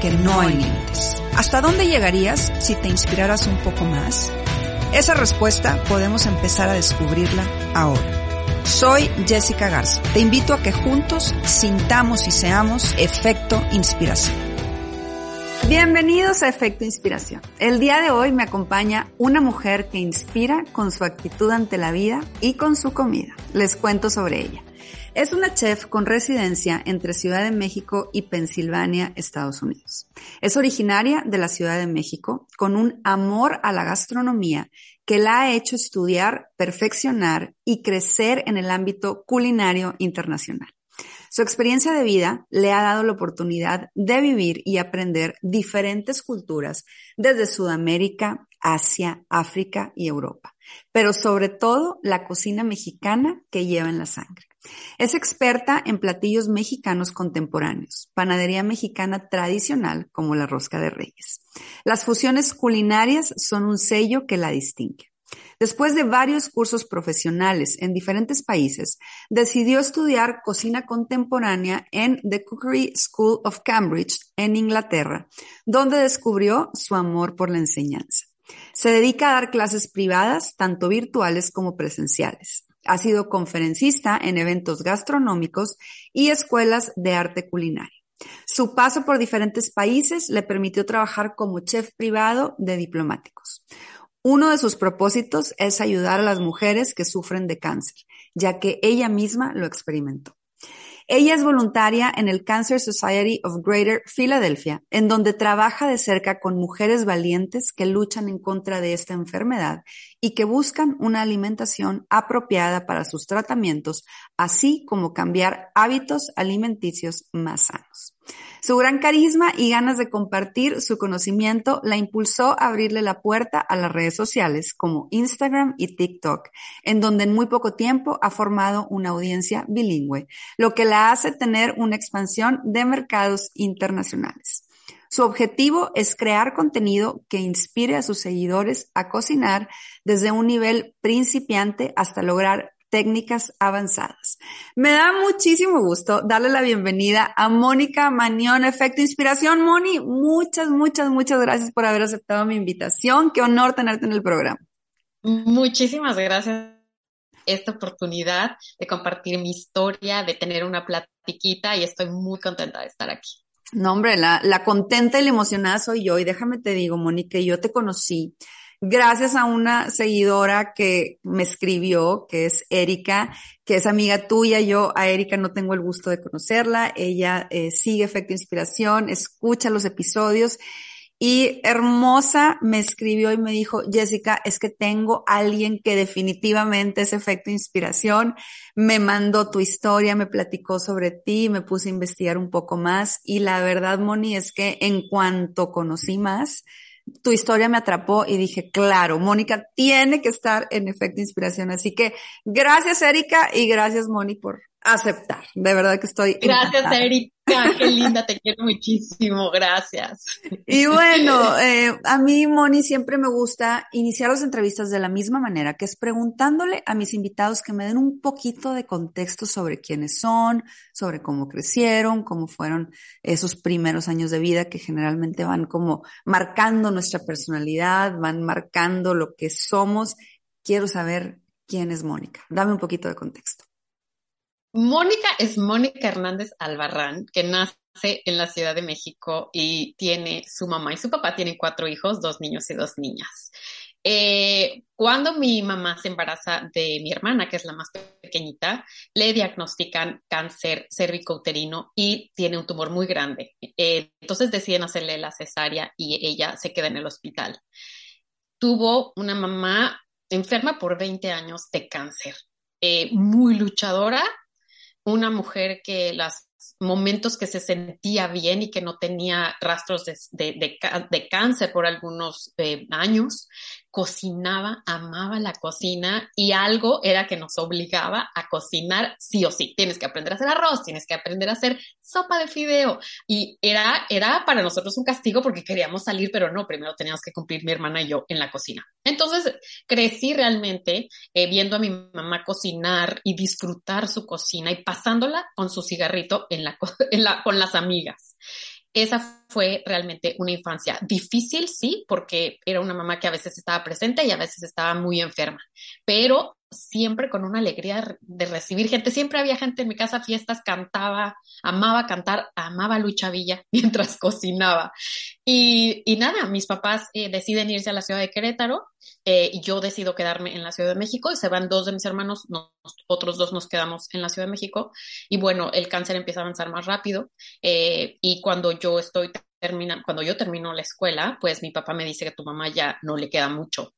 que no hay límites. ¿Hasta dónde llegarías si te inspiraras un poco más? Esa respuesta podemos empezar a descubrirla ahora. Soy Jessica Garza. Te invito a que juntos sintamos y seamos efecto inspiración. Bienvenidos a Efecto Inspiración. El día de hoy me acompaña una mujer que inspira con su actitud ante la vida y con su comida. Les cuento sobre ella. Es una chef con residencia entre Ciudad de México y Pensilvania, Estados Unidos. Es originaria de la Ciudad de México con un amor a la gastronomía que la ha hecho estudiar, perfeccionar y crecer en el ámbito culinario internacional. Su experiencia de vida le ha dado la oportunidad de vivir y aprender diferentes culturas desde Sudamérica, Asia, África y Europa, pero sobre todo la cocina mexicana que lleva en la sangre. Es experta en platillos mexicanos contemporáneos, panadería mexicana tradicional como la rosca de reyes. Las fusiones culinarias son un sello que la distingue. Después de varios cursos profesionales en diferentes países, decidió estudiar cocina contemporánea en The Cookery School of Cambridge, en Inglaterra, donde descubrió su amor por la enseñanza. Se dedica a dar clases privadas, tanto virtuales como presenciales. Ha sido conferencista en eventos gastronómicos y escuelas de arte culinario. Su paso por diferentes países le permitió trabajar como chef privado de diplomáticos. Uno de sus propósitos es ayudar a las mujeres que sufren de cáncer, ya que ella misma lo experimentó. Ella es voluntaria en el Cancer Society of Greater Philadelphia, en donde trabaja de cerca con mujeres valientes que luchan en contra de esta enfermedad y que buscan una alimentación apropiada para sus tratamientos, así como cambiar hábitos alimenticios más sanos. Su gran carisma y ganas de compartir su conocimiento la impulsó a abrirle la puerta a las redes sociales como Instagram y TikTok, en donde en muy poco tiempo ha formado una audiencia bilingüe, lo que la hace tener una expansión de mercados internacionales. Su objetivo es crear contenido que inspire a sus seguidores a cocinar desde un nivel principiante hasta lograr técnicas avanzadas. Me da muchísimo gusto darle la bienvenida a Mónica Mañón, Efecto Inspiración. Moni, muchas, muchas, muchas gracias por haber aceptado mi invitación. Qué honor tenerte en el programa. Muchísimas gracias esta oportunidad de compartir mi historia, de tener una platiquita y estoy muy contenta de estar aquí. No, hombre, la, la contenta y la emocionada soy yo. Y déjame te digo, Mónica, yo te conocí gracias a una seguidora que me escribió, que es Erika, que es amiga tuya. Yo a Erika no tengo el gusto de conocerla. Ella eh, sigue Efecto Inspiración, escucha los episodios. Y hermosa me escribió y me dijo, Jessica, es que tengo alguien que definitivamente es efecto inspiración. Me mandó tu historia, me platicó sobre ti, me puse a investigar un poco más. Y la verdad, Moni, es que en cuanto conocí más, tu historia me atrapó y dije, claro, Mónica tiene que estar en efecto inspiración. Así que gracias, Erika, y gracias, Moni, por aceptar. De verdad que estoy. Gracias, Erika. Qué linda, te quiero muchísimo. Gracias. Y bueno, eh, a mí, Moni, siempre me gusta iniciar las entrevistas de la misma manera, que es preguntándole a mis invitados que me den un poquito de contexto sobre quiénes son, sobre cómo crecieron, cómo fueron esos primeros años de vida que generalmente van como marcando nuestra personalidad, van marcando lo que somos. Quiero saber quién es Mónica. Dame un poquito de contexto. Mónica es Mónica Hernández Albarrán, que nace en la Ciudad de México y tiene su mamá y su papá tienen cuatro hijos, dos niños y dos niñas. Eh, cuando mi mamá se embaraza de mi hermana, que es la más pequeñita, le diagnostican cáncer cervicouterino y tiene un tumor muy grande. Eh, entonces deciden hacerle la cesárea y ella se queda en el hospital. Tuvo una mamá enferma por 20 años de cáncer, eh, muy luchadora, una mujer que las momentos que se sentía bien y que no tenía rastros de, cáncer por algunos eh, años, cocinaba, amaba la cocina y algo era que nos obligaba a cocinar sí o sí. Tienes que aprender a hacer arroz, tienes que aprender a hacer sopa de fideo. Y era, era para nosotros un castigo porque queríamos salir, pero no, primero teníamos que cumplir mi hermana y yo en la cocina. Entonces crecí realmente eh, viendo a mi mamá cocinar y disfrutar su cocina y pasándola con su cigarrito en la, en la, con las amigas esa fue realmente una infancia difícil, sí, porque era una mamá que a veces estaba presente y a veces estaba muy enferma, pero siempre con una alegría de recibir gente. Siempre había gente en mi casa, fiestas, cantaba, amaba cantar, amaba Lucha Villa mientras cocinaba. Y, y nada, mis papás eh, deciden irse a la ciudad de Querétaro eh, y yo decido quedarme en la Ciudad de México y se van dos de mis hermanos, otros dos nos quedamos en la Ciudad de México y bueno, el cáncer empieza a avanzar más rápido eh, y cuando yo estoy terminando, cuando yo termino la escuela, pues mi papá me dice que tu mamá ya no le queda mucho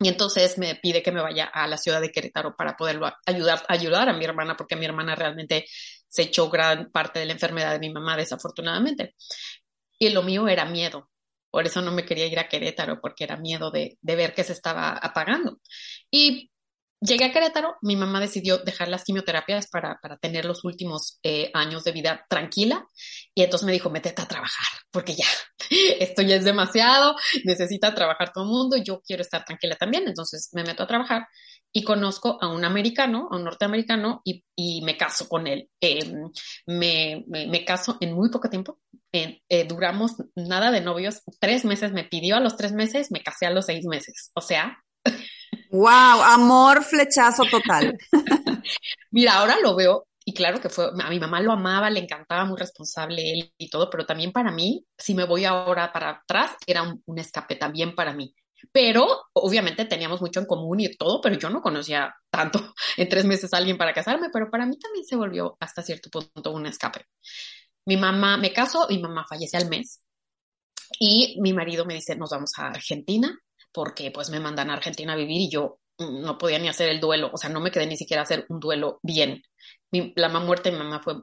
y entonces me pide que me vaya a la ciudad de Querétaro para poderlo ayudar, ayudar a mi hermana, porque mi hermana realmente se echó gran parte de la enfermedad de mi mamá, desafortunadamente. Y lo mío era miedo. Por eso no me quería ir a Querétaro, porque era miedo de, de ver que se estaba apagando. Y Llegué a Querétaro, mi mamá decidió dejar las quimioterapias para, para tener los últimos eh, años de vida tranquila y entonces me dijo, métete a trabajar, porque ya, esto ya es demasiado, necesita trabajar todo el mundo, yo quiero estar tranquila también, entonces me meto a trabajar y conozco a un americano, a un norteamericano y, y me caso con él. Em, me, me, caso en muy poco tiempo, eh, duramos nada de novios, tres meses me pidió a los tres meses, me casé a los seis meses, o sea... Wow, amor flechazo total. Mira, ahora lo veo y claro que fue, a mi mamá lo amaba, le encantaba, muy responsable él y todo, pero también para mí, si me voy ahora para atrás, era un, escape también para mí. Pero obviamente teníamos mucho en común y todo, pero yo no conocía tanto en tres meses a alguien para casarme, pero para mí también se volvió hasta cierto punto un escape. Mi mamá, me casó, mi mamá fallece al mes y mi marido me dice, nos vamos a Argentina porque pues me mandan a Argentina a vivir y yo mm, no podía ni hacer el duelo, o sea, no me quedé ni siquiera hacer un duelo bien. la muerte de mi mamá fue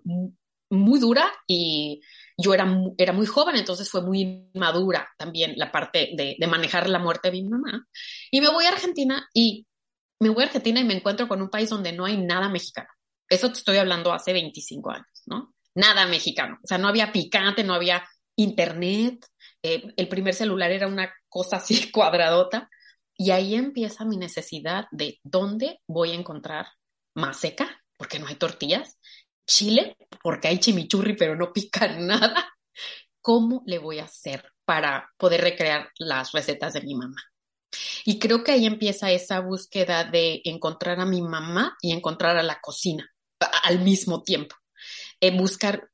muy dura y yo era, era muy joven, entonces fue muy madura también la parte de, de, manejar la muerte de mi mamá. Y me voy a Argentina y me voy a Argentina y me encuentro con un país donde no hay nada mexicano. Eso te estoy hablando hace 25 años, ¿no? Nada mexicano. O sea, no había picante, no había internet, eh, el primer celular era una cosa así cuadradota. Y ahí empieza mi necesidad de dónde voy a encontrar seca, porque no hay tortillas, chile, porque hay chimichurri, pero no pica nada. ¿Cómo le voy a hacer para poder recrear las recetas de mi mamá? Y creo que ahí empieza esa búsqueda de encontrar a mi mamá y encontrar a la cocina al mismo tiempo. Eh, buscar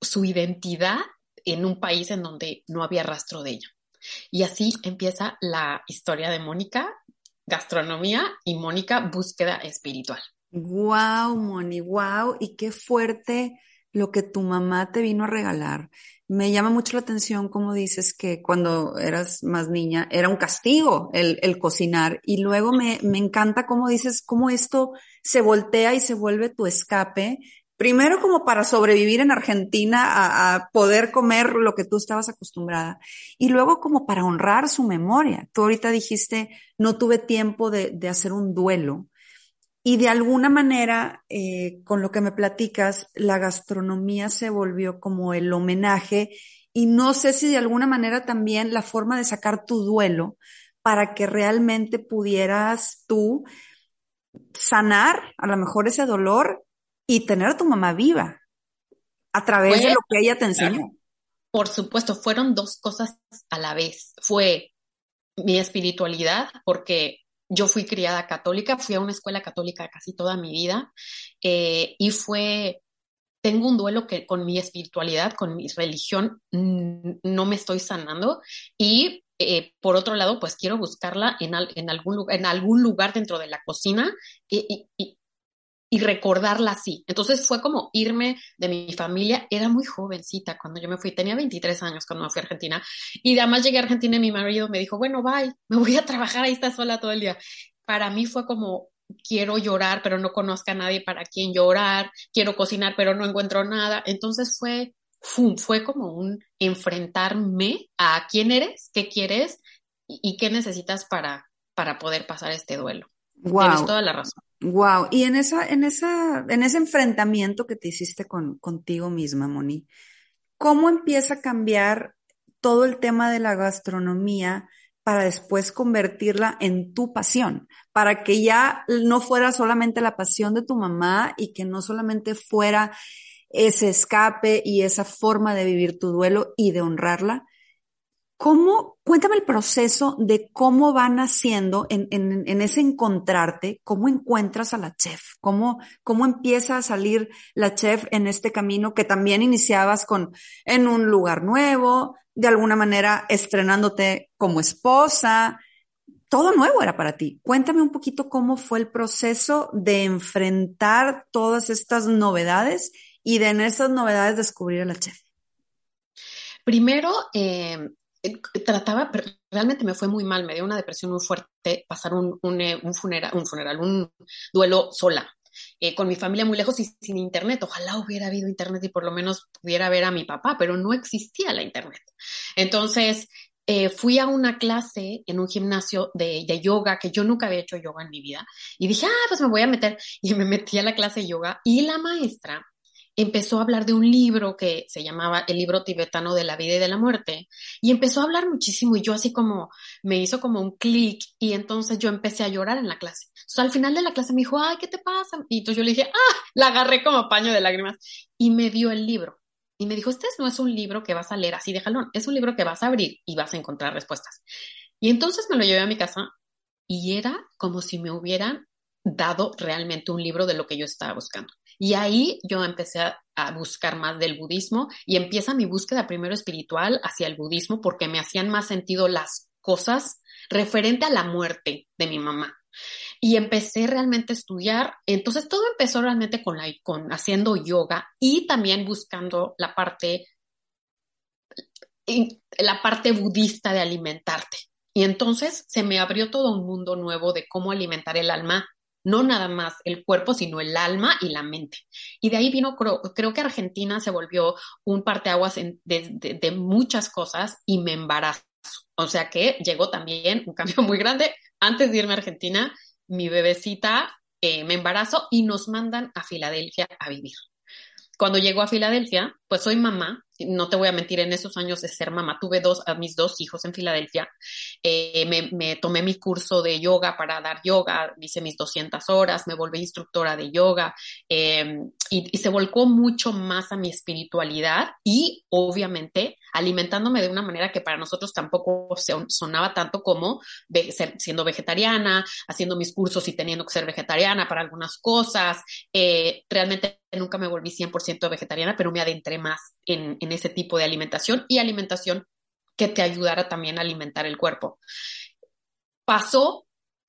su identidad en un país en donde no había rastro de ella. Y así empieza la historia de Mónica, gastronomía y Mónica, búsqueda espiritual. Wow, Moni, wow, y qué fuerte lo que tu mamá te vino a regalar. Me llama mucho la atención como dices que cuando eras más niña era un castigo el, el cocinar y luego me, me encanta cómo dices cómo esto se voltea y se vuelve tu escape Primero como para sobrevivir en Argentina a, poder comer lo que tú estabas acostumbrada. Y luego como para honrar su memoria. Tú ahorita dijiste, no tuve tiempo de, hacer un duelo. Y de alguna manera, eh, con lo que me platicas, la gastronomía se volvió como el homenaje. Y no sé si de alguna manera también la forma de sacar tu duelo para que realmente pudieras tú sanar a lo mejor ese dolor y tener a tu mamá viva a través de lo que ella te enseñó. Por supuesto, fueron dos cosas a la vez. Fue mi espiritualidad, porque yo fui criada católica, fui a una escuela católica casi toda mi vida eh, y fue, tengo un duelo que con mi espiritualidad, con mi religión, no me estoy sanando y eh, por otro lado, pues quiero buscarla en, en, algún, en algún lugar dentro de la cocina y, y, y recordarla así. Entonces fue como irme de mi familia. Era muy jovencita cuando yo me fui, tenía 23 años cuando me fui a Argentina. Y además llegué a Argentina y mi marido me dijo, bueno, bye, me voy a trabajar, ahí está sola todo el día. Para mí fue como, quiero llorar, pero no conozco a nadie para quien llorar, quiero cocinar, pero no encuentro nada. Entonces fue, fue como un enfrentarme a quién eres, qué quieres y, qué necesitas para, para poder pasar este duelo. Wow. Tienes toda la razón. Wow. Y en esa, en esa, en ese enfrentamiento que te hiciste con, contigo misma, Moni, ¿cómo empieza a cambiar todo el tema de la gastronomía para después convertirla en tu pasión? Para que ya no fuera solamente la pasión de tu mamá y que no solamente fuera ese escape y esa forma de vivir tu duelo y de honrarla, ¿Cómo, cuéntame el proceso de cómo van haciendo en, en, en, ese encontrarte, cómo encuentras a la chef, cómo, cómo empieza a salir la chef en este camino que también iniciabas con, en un lugar nuevo, de alguna manera estrenándote como esposa, todo nuevo era para ti. Cuéntame un poquito cómo fue el proceso de enfrentar todas estas novedades y de en esas novedades descubrir a la chef. Primero, eh, eh, trataba, realmente me fue muy mal, me dio una depresión muy fuerte pasar un, un, eh, un funeral, un funeral, un duelo sola. Eh, con mi familia muy lejos y sin internet. Ojalá hubiera habido internet y por lo menos pudiera ver a mi papá, pero no existía la internet. Entonces, fui a una clase en un gimnasio de, de, yoga, que yo nunca había hecho yoga en mi vida, y dije, ah, pues me voy a meter, y me metí a la clase de yoga, y la maestra empezó a hablar de un libro que se llamaba El libro tibetano de la vida y de la muerte, y empezó a hablar muchísimo y yo así como me hizo como un clic y entonces yo empecé a llorar en la clase. sea, al final de la clase me dijo, ay, ¿qué te pasa? Y entonces yo le dije, ah, la agarré como paño de lágrimas y me dio el libro. Y me dijo, este no es un libro que vas a leer así de jalón, es un libro que vas a abrir y vas a encontrar respuestas. Y entonces me lo llevé a mi casa y era como si me hubieran dado realmente un libro de lo que yo estaba buscando. Y ahí yo empecé a, buscar más del budismo y empieza mi búsqueda primero espiritual hacia el budismo porque me hacían más sentido las cosas referente a la muerte de mi mamá. Y empecé realmente a estudiar. Entonces todo empezó realmente con, la, con haciendo yoga y también buscando la parte, la parte budista de alimentarte. Y entonces se me abrió todo un mundo nuevo de cómo alimentar el alma no nada más el cuerpo, sino el alma y la mente. Y de ahí vino, creo, que Argentina se volvió un parteaguas de, de, muchas cosas y me embarazo. O sea que llegó también un cambio muy grande. Antes de irme a Argentina, mi bebecita eh, me embarazo y nos mandan a Filadelfia a vivir. Cuando llegó a Filadelfia, pues soy mamá, no te voy a mentir, en esos años de ser mamá, tuve dos, a mis dos hijos en Filadelfia, eh, me, tomé mi curso de yoga para dar yoga, hice mis 200 horas, me volví instructora de yoga em, y, se volcó mucho más a mi espiritualidad y obviamente alimentándome de una manera que para nosotros tampoco sonaba tanto como siendo vegetariana, haciendo mis cursos y teniendo que ser vegetariana para algunas cosas. Eh, realmente nunca me volví 100% vegetariana, pero me adentré más en, ese tipo de alimentación y alimentación que te ayudara también a alimentar el cuerpo. Pasó,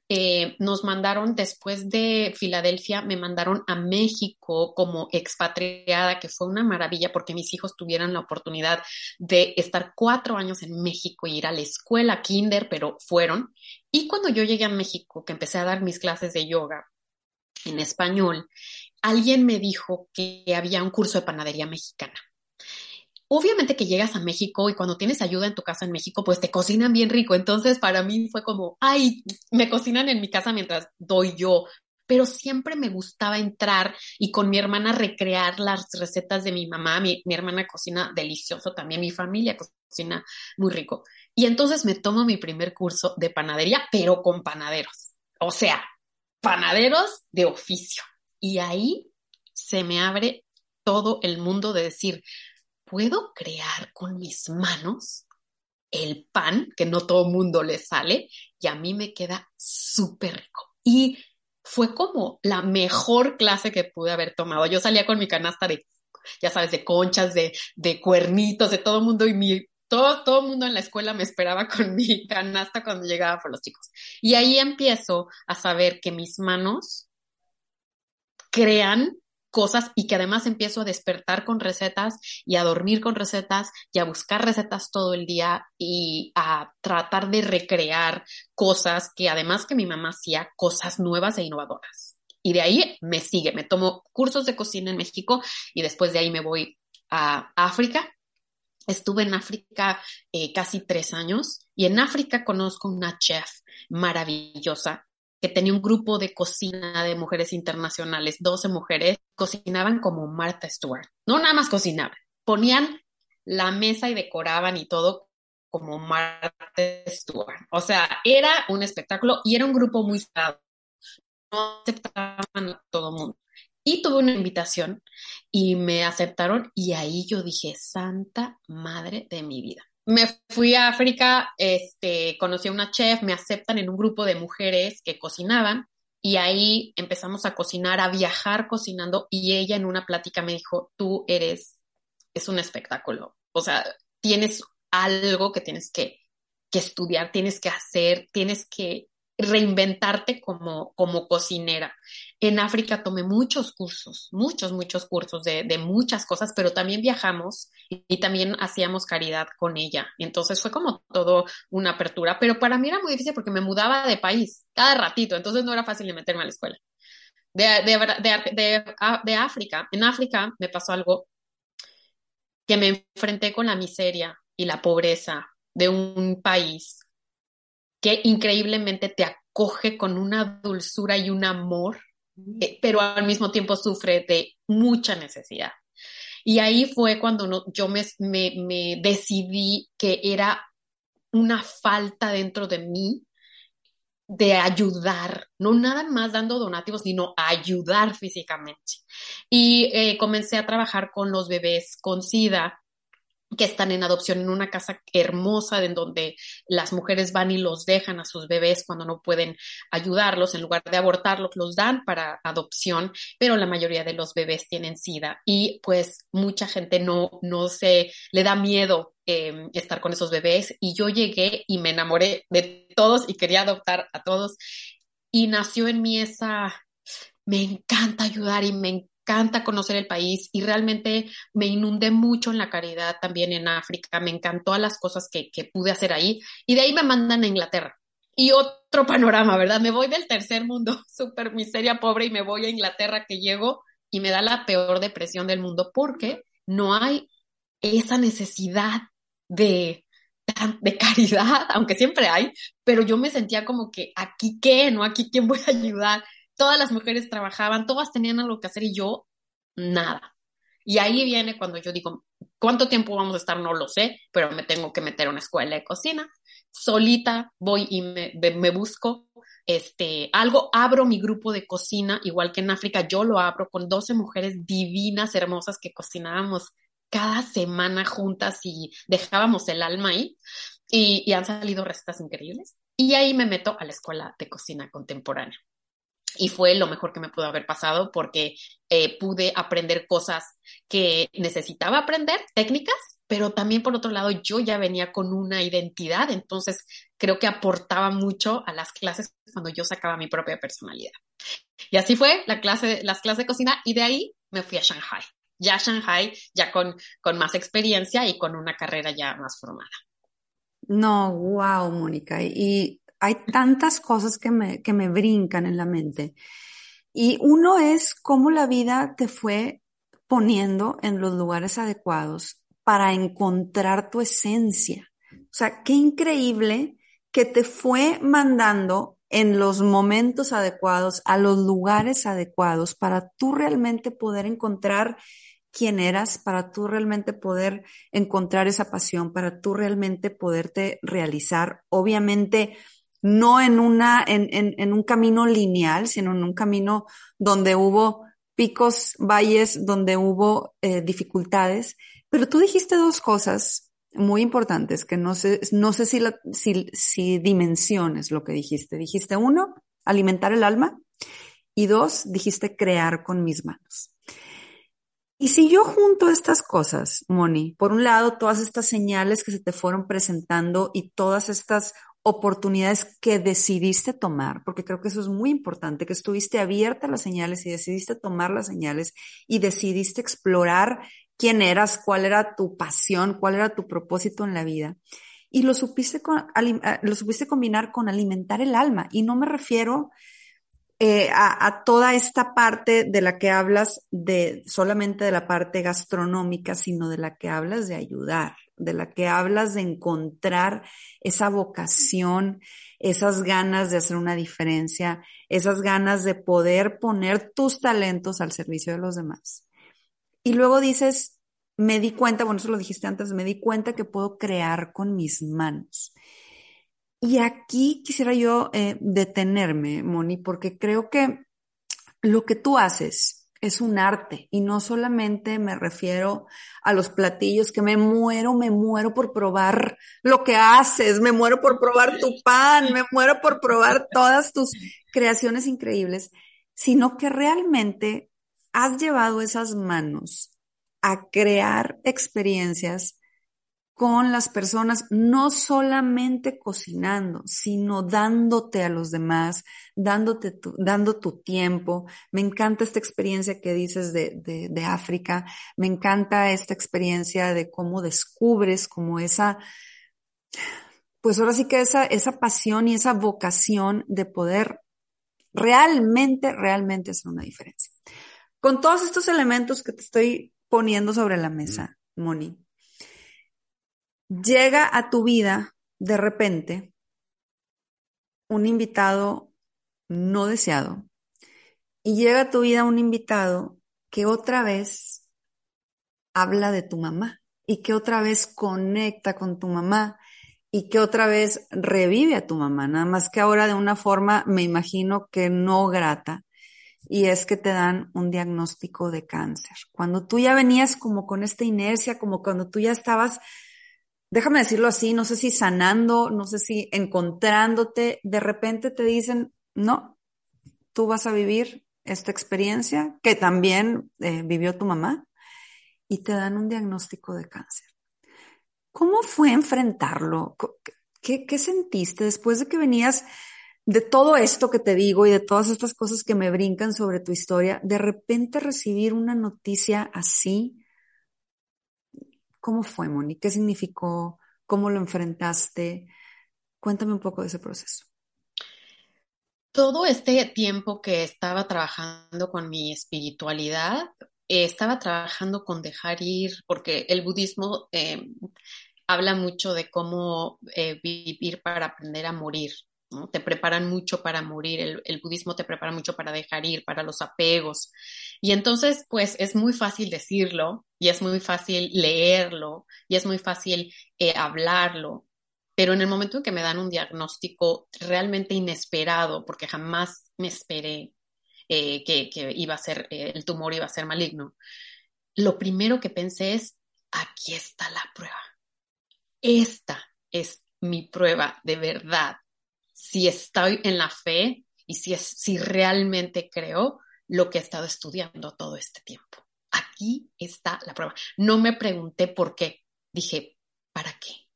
eh, nos mandaron después de Filadelfia, me mandaron a México como expatriada, que fue una maravilla porque mis hijos tuvieron la oportunidad de estar cuatro años en México y ir a la escuela kinder, pero fueron. Y cuando yo llegué a México, que empecé a dar mis clases de yoga en español, alguien me dijo que había un curso de panadería mexicana. Obviamente que llegas a México y cuando tienes ayuda en tu casa en México, pues te cocinan bien rico. Entonces para mí fue como, ay, me cocinan en mi casa mientras doy yo. Pero siempre me gustaba entrar y con mi hermana recrear las recetas de mi mamá. Mi, mi hermana cocina delicioso también, mi familia cocina muy rico. Y entonces me tomo mi primer curso de panadería, pero con panaderos. O sea, panaderos de oficio. Y ahí se me abre todo el mundo de decir, ¿puedo crear con mis manos? el pan, que no todo mundo le sale, y a mí me queda súper rico. Y fue como la mejor clase que pude haber tomado. Yo salía con mi canasta de, ya sabes, de conchas, de, de cuernitos, de todo el mundo y mi, todo, todo mundo en la escuela me esperaba con mi canasta cuando llegaba por los chicos. Y ahí empiezo a saber que mis manos crean cosas y que además empiezo a despertar con recetas y a dormir con recetas y a buscar recetas todo el día y a tratar de recrear cosas que además que mi mamá hacía, cosas nuevas e innovadoras. Y de ahí me sigue, me tomo cursos de cocina en México y después de ahí me voy a África. Estuve en África eh, casi tres años y en África conozco una chef maravillosa que tenía un grupo de cocina de mujeres internacionales, 12 mujeres, cocinaban como Martha Stewart. No nada más cocinaban, ponían la mesa y decoraban y todo como Martha Stewart. O sea, era un espectáculo y era un grupo muy cerrado. No aceptaban a todo mundo. Y tuve una invitación y me aceptaron y ahí yo dije, Santa Madre de mi vida me fui a África, este, conocí a una chef, me aceptan en un grupo de mujeres que cocinaban y ahí empezamos a cocinar, a viajar cocinando y ella en una plática me dijo, tú eres, es un espectáculo, o sea, tienes algo que tienes que, que estudiar, tienes que hacer, tienes que reinventarte como, como cocinera. En África tomé muchos cursos, muchos, muchos cursos de, de muchas cosas, pero también viajamos y, también hacíamos caridad con ella. Entonces fue como todo una apertura, pero para mí era muy difícil porque me mudaba de país cada ratito, entonces no era fácil de meterme a la escuela. De, de, de, de África, en África me pasó algo que me enfrenté con la miseria y la pobreza de un país que increíblemente te acoge con una dulzura y un amor, eh, pero al mismo tiempo sufre de mucha necesidad. Y ahí fue cuando yo me, me, decidí que era una falta dentro de mí de ayudar, no nada más dando donativos, sino ayudar físicamente. Y eh, comencé a trabajar con los bebés con SIDA que están en adopción en una casa hermosa en donde las mujeres van y los dejan a sus bebés cuando no pueden ayudarlos, en lugar de abortarlos, los dan para adopción, pero la mayoría de los bebés tienen SIDA y pues mucha gente no, no se le da miedo em, estar con esos bebés. Y yo llegué y me enamoré de todos y quería adoptar a todos. Y nació en mí esa, me encanta ayudar y me encanta conocer el país y realmente me inundé mucho en la caridad también en África, me encantó a las cosas que, que pude hacer ahí y de ahí me mandan a Inglaterra. Y otro panorama, ¿verdad? Me voy del tercer mundo, súper miseria pobre, y me voy a Inglaterra que llego y me da la peor depresión del mundo porque no hay esa necesidad de, de caridad, aunque siempre hay, pero yo me sentía como que aquí qué, ¿no? Aquí quién voy a ayudar todas las mujeres trabajaban, todas tenían algo que hacer y yo nada. Y ahí viene cuando yo digo, ¿cuánto tiempo vamos a estar? No lo sé, pero me tengo que meter a una escuela de cocina. Solita voy y me, busco este, algo, abro mi grupo de cocina, igual que en África, yo lo abro con 12 mujeres divinas, hermosas que cocinábamos cada semana juntas y dejábamos el alma ahí. Y han salido recetas increíbles. Y ahí me meto a la escuela de cocina contemporánea y fue lo mejor que me pudo haber pasado porque eh, pude aprender cosas que necesitaba aprender, técnicas, pero también por otro lado yo ya venía con una identidad, entonces creo que aportaba mucho a las clases cuando yo sacaba mi propia personalidad. Y así fue la clase, las clases de cocina y de ahí me fui a Shanghai. Ya a Shanghai, ya con, con más experiencia y con una carrera ya más formada. No, wow, Mónica. Y hay tantas cosas que me, que me brincan en la mente. Y uno es cómo la vida te fue poniendo en los lugares adecuados para encontrar tu esencia. O sea, qué increíble que te fue mandando en los momentos adecuados, a los lugares adecuados, para tú realmente poder encontrar quién eras, para tú realmente poder encontrar esa pasión, para tú realmente poderte realizar. Obviamente, no en, una, en, en, en un camino lineal, sino en un camino donde hubo picos, valles, donde hubo eh, dificultades. Pero tú dijiste dos cosas muy importantes que no sé, no sé si, si, si dimensiones lo que dijiste. Dijiste uno, alimentar el alma y dos, dijiste crear con mis manos. Y si yo junto estas cosas, Moni, por un lado, todas estas señales que se te fueron presentando y todas estas oportunidades que decidiste tomar, porque creo que eso es muy importante, que estuviste abierta a las señales y decidiste tomar las señales y decidiste explorar quién eras, cuál era tu pasión, cuál era tu propósito en la vida. Y lo supiste, eh, lo supiste combinar con alimentar el alma. Y no me refiero eh, a, a, toda esta parte de la que hablas de solamente de la parte gastronómica, sino de la que hablas de ayudar, de la que hablas de encontrar esa vocación, esas ganas de hacer una diferencia, esas ganas de poder poner tus talentos al servicio de los demás. Y luego dices, me di cuenta, bueno, eso lo dijiste antes, me di cuenta que puedo crear con mis manos. Y aquí quisiera yo eh, detenerme, Moni, porque creo que lo que tú haces, es un arte y no solamente me refiero a los platillos que me muero, me muero por probar lo que haces, me muero por probar tu pan, me muero por probar todas tus creaciones increíbles, sino que realmente has llevado esas manos a crear experiencias con las personas, no solamente cocinando, sino dándote a los demás, dándote tu, dando tu tiempo. Me encanta esta experiencia que dices de, de, África, me encanta esta experiencia de cómo descubres como esa, pues ahora sí que esa, esa pasión y esa vocación de poder realmente, realmente hacer una diferencia. Con todos estos elementos que te estoy poniendo sobre la mesa, Moni, llega a tu vida de repente un invitado no deseado y llega a tu vida un invitado que otra vez habla de tu mamá y que otra vez conecta con tu mamá y que otra vez revive a tu mamá, nada más que ahora de una forma, me imagino que no grata, y es que te dan un diagnóstico de cáncer. Cuando tú ya venías como con esta inercia, como cuando tú ya estabas déjame decirlo así, no sé si sanando, no sé si encontrándote, de repente te dicen, no, tú vas a vivir esta experiencia que también eh, vivió tu mamá y te dan un diagnóstico de cáncer. ¿Cómo fue enfrentarlo? ¿Qué, ¿Qué sentiste después de que venías de todo esto que te digo y de todas estas cosas que me brincan sobre tu historia, de repente recibir una noticia así? ¿Cómo fue, Moni? ¿Qué significó? ¿Cómo lo enfrentaste? Cuéntame un poco de ese proceso. Todo este tiempo que estaba trabajando con mi espiritualidad, estaba trabajando con dejar ir, porque el budismo eh, habla mucho de cómo eh, vivir para aprender a morir. Te preparan mucho para morir, el, budismo te prepara mucho para dejar ir, para los apegos. Y entonces, pues es muy fácil decirlo y es muy fácil leerlo y es muy fácil eh, hablarlo, pero en el momento en que me dan un diagnóstico realmente inesperado, porque jamás me esperé eh, que, iba a ser, eh, el tumor iba a ser maligno, lo primero que pensé es, aquí está la prueba. Esta es mi prueba de verdad si estoy en la fe y si, es, si realmente creo lo que he estado estudiando todo este tiempo. Aquí está la prueba. No me pregunté por qué. Dije, ¿para qué?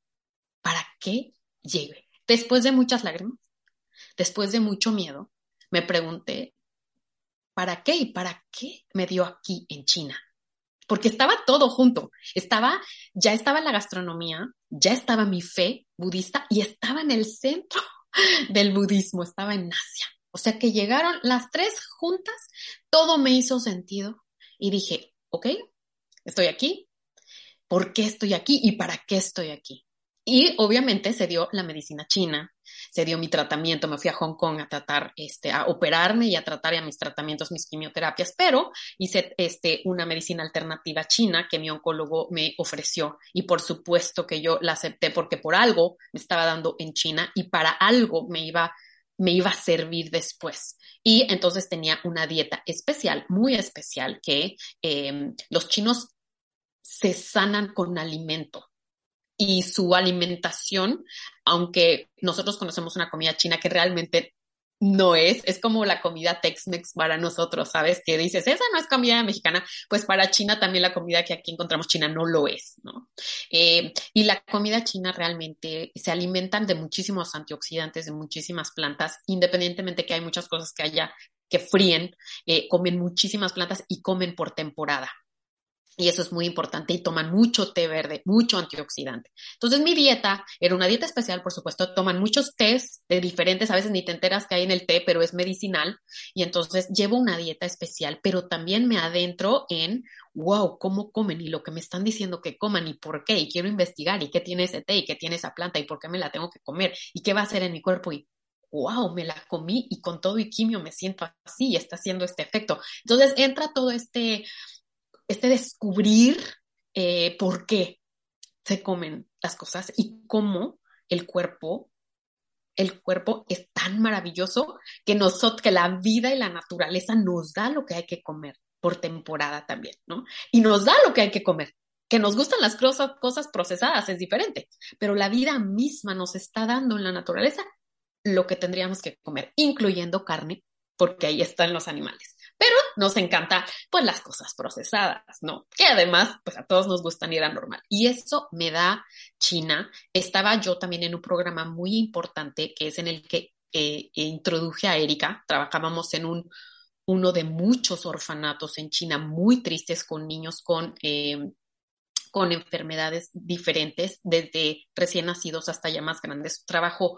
¿Para qué llegue? Después de muchas lágrimas, después de mucho miedo, me pregunté, ¿para qué y para qué me dio aquí en China? Porque estaba todo junto. Estaba, ya estaba la gastronomía, ya estaba mi fe budista y estaba en el centro del budismo, estaba en Asia. O sea que llegaron las tres juntas, todo me hizo sentido y dije, ok, estoy aquí, ¿por qué estoy aquí y para qué estoy aquí? Y obviamente se dio la medicina china, se dio mi tratamiento, me fui a Hong Kong a tratar, este, a operarme y a tratar ya mis tratamientos, mis quimioterapias, pero hice este, una medicina alternativa china que mi oncólogo me ofreció y por supuesto que yo la acepté porque por algo me estaba dando en China y para algo me iba me iba a servir después. Y entonces tenía una dieta especial, muy especial, que em, los chinos se sanan con alimento y su alimentación, aunque nosotros conocemos una comida china que realmente no es, es como la comida Tex-Mex para nosotros, ¿sabes? Que dices, esa no es comida mexicana, pues para China también la comida que aquí encontramos China no lo es, ¿no? Eh, y la comida china realmente se alimentan de muchísimos antioxidantes, de muchísimas plantas, independientemente que hay muchas cosas que haya que fríen, eh, comen muchísimas plantas y comen por temporada y eso es muy importante y toman mucho té verde, mucho antioxidante. Entonces mi dieta era una dieta especial, por supuesto, toman muchos tés de diferentes, a veces ni te enteras que hay en el té, pero es medicinal y entonces llevo una dieta especial, pero también me adentro en, wow, cómo comen y lo que me están diciendo que coman y por qué y quiero investigar y qué tiene ese té y qué tiene esa planta y por qué me la tengo que comer y qué va a hacer en mi cuerpo y wow, me la comí y con todo y quimio me siento así y está haciendo este efecto. Entonces entra todo este este descubrir eh, por qué se comen las cosas y cómo el cuerpo, el cuerpo es tan maravilloso que nosotros, que la vida y la naturaleza nos da lo que hay que comer por temporada también, ¿no? Y nos da lo que hay que comer. Que nos gustan las cosas, cosas procesadas es diferente, pero la vida misma nos está dando en la naturaleza lo que tendríamos que comer, incluyendo carne, porque ahí están los animales. Pero nos encanta pues las cosas procesadas, ¿no? Que además pues a todos nos gustan y era normal. Y eso me da China. Estaba yo también en un programa muy importante que es en el que eh, introduje a Erika. Trabajábamos en un uno de muchos orfanatos en China muy tristes con niños con em, con enfermedades diferentes, desde recién nacidos hasta ya más grandes. trabajo